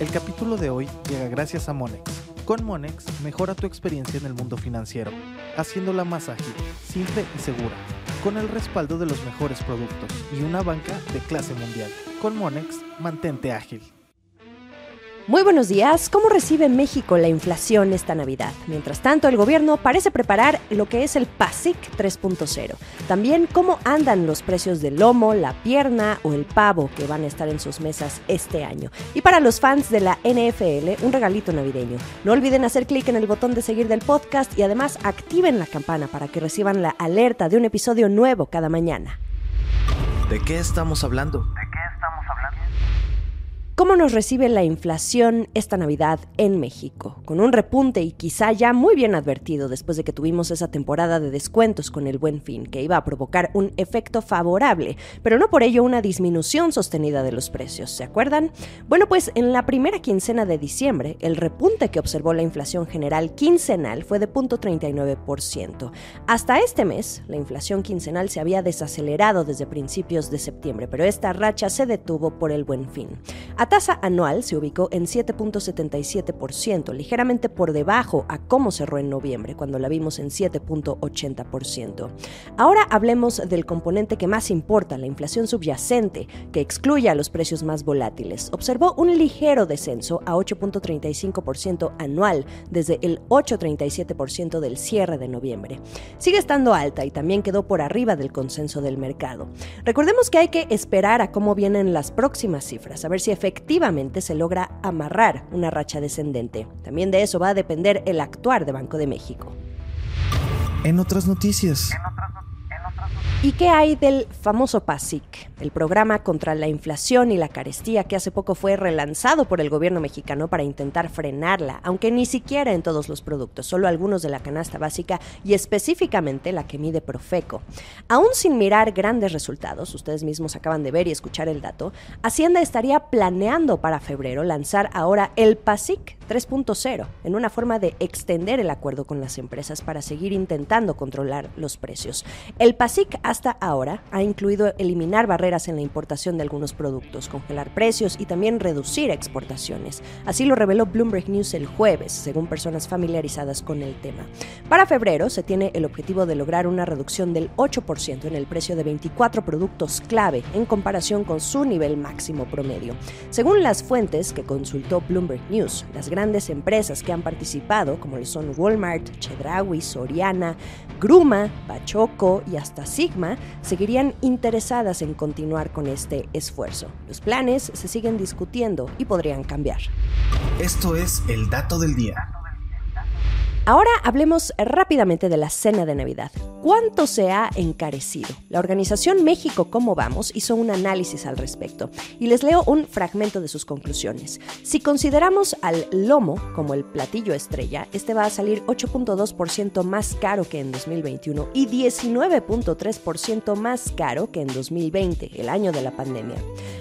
El capítulo de hoy llega gracias a Monex. Con Monex mejora tu experiencia en el mundo financiero, haciéndola más ágil, simple y segura, con el respaldo de los mejores productos y una banca de clase mundial. Con Monex, mantente ágil. Muy buenos días. ¿Cómo recibe México la inflación esta Navidad? Mientras tanto, el gobierno parece preparar lo que es el PASIC 3.0. También cómo andan los precios del lomo, la pierna o el pavo que van a estar en sus mesas este año. Y para los fans de la NFL, un regalito navideño. No olviden hacer clic en el botón de seguir del podcast y además activen la campana para que reciban la alerta de un episodio nuevo cada mañana. ¿De qué estamos hablando? ¿Cómo nos recibe la inflación esta Navidad en México? Con un repunte y quizá ya muy bien advertido después de que tuvimos esa temporada de descuentos con el buen fin, que iba a provocar un efecto favorable, pero no por ello una disminución sostenida de los precios, ¿se acuerdan? Bueno, pues en la primera quincena de diciembre, el repunte que observó la inflación general quincenal fue de 0.39%. Hasta este mes, la inflación quincenal se había desacelerado desde principios de septiembre, pero esta racha se detuvo por el buen fin tasa anual se ubicó en 7.77%, ligeramente por debajo a cómo cerró en noviembre, cuando la vimos en 7.80%. Ahora hablemos del componente que más importa, la inflación subyacente, que excluye a los precios más volátiles. Observó un ligero descenso a 8.35% anual desde el 8.37% del cierre de noviembre. Sigue estando alta y también quedó por arriba del consenso del mercado. Recordemos que hay que esperar a cómo vienen las próximas cifras, a ver si efectivamente efectivamente se logra amarrar una racha descendente. También de eso va a depender el actuar de Banco de México. En otras noticias. ¿Y qué hay del famoso PASIC, el programa contra la inflación y la carestía que hace poco fue relanzado por el gobierno mexicano para intentar frenarla, aunque ni siquiera en todos los productos, solo algunos de la canasta básica y específicamente la que mide Profeco? Aún sin mirar grandes resultados, ustedes mismos acaban de ver y escuchar el dato, Hacienda estaría planeando para febrero lanzar ahora el PASIC 3.0 en una forma de extender el acuerdo con las empresas para seguir intentando controlar los precios. El PASIC hasta ahora ha incluido eliminar barreras en la importación de algunos productos, congelar precios y también reducir exportaciones. Así lo reveló Bloomberg News el jueves, según personas familiarizadas con el tema. Para febrero se tiene el objetivo de lograr una reducción del 8% en el precio de 24 productos clave en comparación con su nivel máximo promedio. Según las fuentes que consultó Bloomberg News, las grandes empresas que han participado, como lo son Walmart, Chedraui, Soriana, Gruma, Pachoco y hasta Sigma, seguirían interesadas en continuar con este esfuerzo. Los planes se siguen discutiendo y podrían cambiar. Esto es el dato del día. Ahora hablemos rápidamente de la cena de Navidad. ¿Cuánto se ha encarecido? La organización México Cómo Vamos hizo un análisis al respecto y les leo un fragmento de sus conclusiones. Si consideramos al lomo como el platillo estrella, este va a salir 8.2% más caro que en 2021 y 19.3% más caro que en 2020, el año de la pandemia.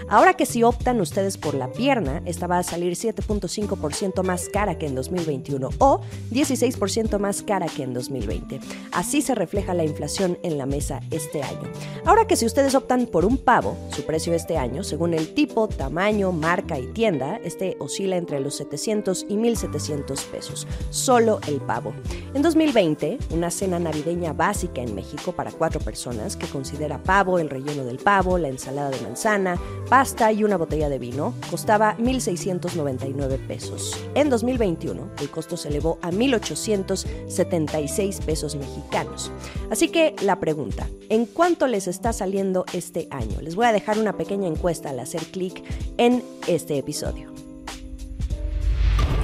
Ahora que si optan ustedes por la pierna, esta va a salir 7.5% más cara que en 2021 o 16 ciento más cara que en 2020. Así se refleja la inflación en la mesa este año. Ahora que si ustedes optan por un pavo, su precio este año, según el tipo, tamaño, marca y tienda, este oscila entre los 700 y 1700 pesos. Solo el pavo. En 2020, una cena navideña básica en México para cuatro personas que considera pavo, el relleno del pavo, la ensalada de manzana, pasta y una botella de vino, costaba 1.699 pesos. En 2021, el costo se elevó a 1.800 276 pesos mexicanos. Así que la pregunta, ¿en cuánto les está saliendo este año? Les voy a dejar una pequeña encuesta al hacer clic en este episodio.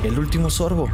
El último sorbo.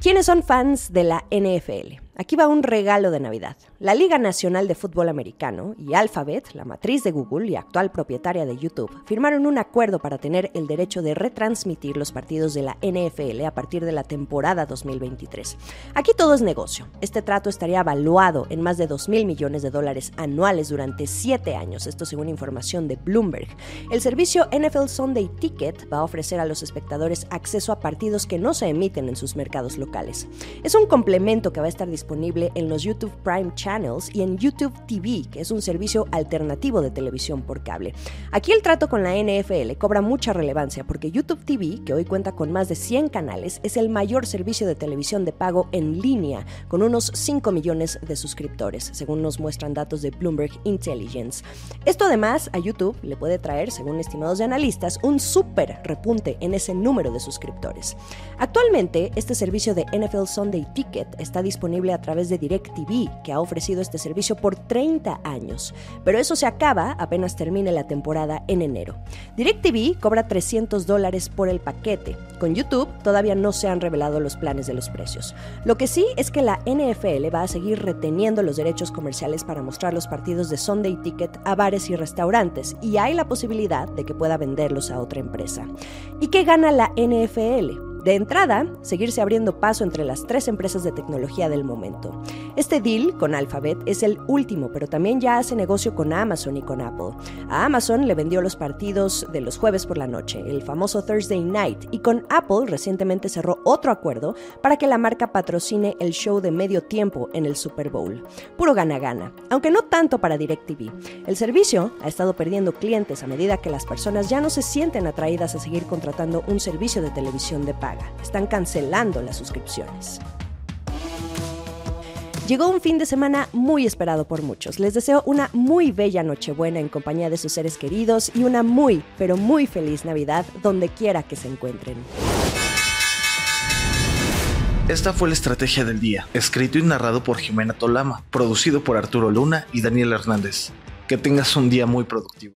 ¿Quiénes son fans de la NFL? Aquí va un regalo de Navidad. La Liga Nacional de Fútbol Americano y Alphabet, la matriz de Google y actual propietaria de YouTube, firmaron un acuerdo para tener el derecho de retransmitir los partidos de la NFL a partir de la temporada 2023. Aquí todo es negocio. Este trato estaría evaluado en más de 2 mil millones de dólares anuales durante 7 años, esto según información de Bloomberg. El servicio NFL Sunday Ticket va a ofrecer a los espectadores acceso a partidos que no se emiten en sus mercados locales. Es un complemento que va a estar disponible disponible en los YouTube Prime Channels y en YouTube TV, que es un servicio alternativo de televisión por cable. Aquí el trato con la NFL cobra mucha relevancia porque YouTube TV, que hoy cuenta con más de 100 canales, es el mayor servicio de televisión de pago en línea, con unos 5 millones de suscriptores, según nos muestran datos de Bloomberg Intelligence. Esto además a YouTube le puede traer, según estimados de analistas, un súper repunte en ese número de suscriptores. Actualmente, este servicio de NFL Sunday Ticket está disponible a través de DirecTV, que ha ofrecido este servicio por 30 años, pero eso se acaba apenas termine la temporada en enero. DirecTV cobra 300 dólares por el paquete. Con YouTube todavía no se han revelado los planes de los precios. Lo que sí es que la NFL va a seguir reteniendo los derechos comerciales para mostrar los partidos de Sunday Ticket a bares y restaurantes, y hay la posibilidad de que pueda venderlos a otra empresa. ¿Y qué gana la NFL? De entrada, seguirse abriendo paso entre las tres empresas de tecnología del momento. Este deal con Alphabet es el último, pero también ya hace negocio con Amazon y con Apple. A Amazon le vendió los partidos de los jueves por la noche, el famoso Thursday Night, y con Apple recientemente cerró otro acuerdo para que la marca patrocine el show de medio tiempo en el Super Bowl. Puro gana-gana, aunque no tanto para DirecTV. El servicio ha estado perdiendo clientes a medida que las personas ya no se sienten atraídas a seguir contratando un servicio de televisión de Están cancelando las suscripciones. Llegó un fin de semana muy esperado por muchos. Les deseo una muy bella Nochebuena en compañía de sus seres queridos y una muy, pero muy feliz Navidad donde quiera que se encuentren. Esta fue la estrategia del día, escrito y narrado por Jimena Tolama, producido por Arturo Luna y Daniel Hernández. Que tengas un día muy productivo.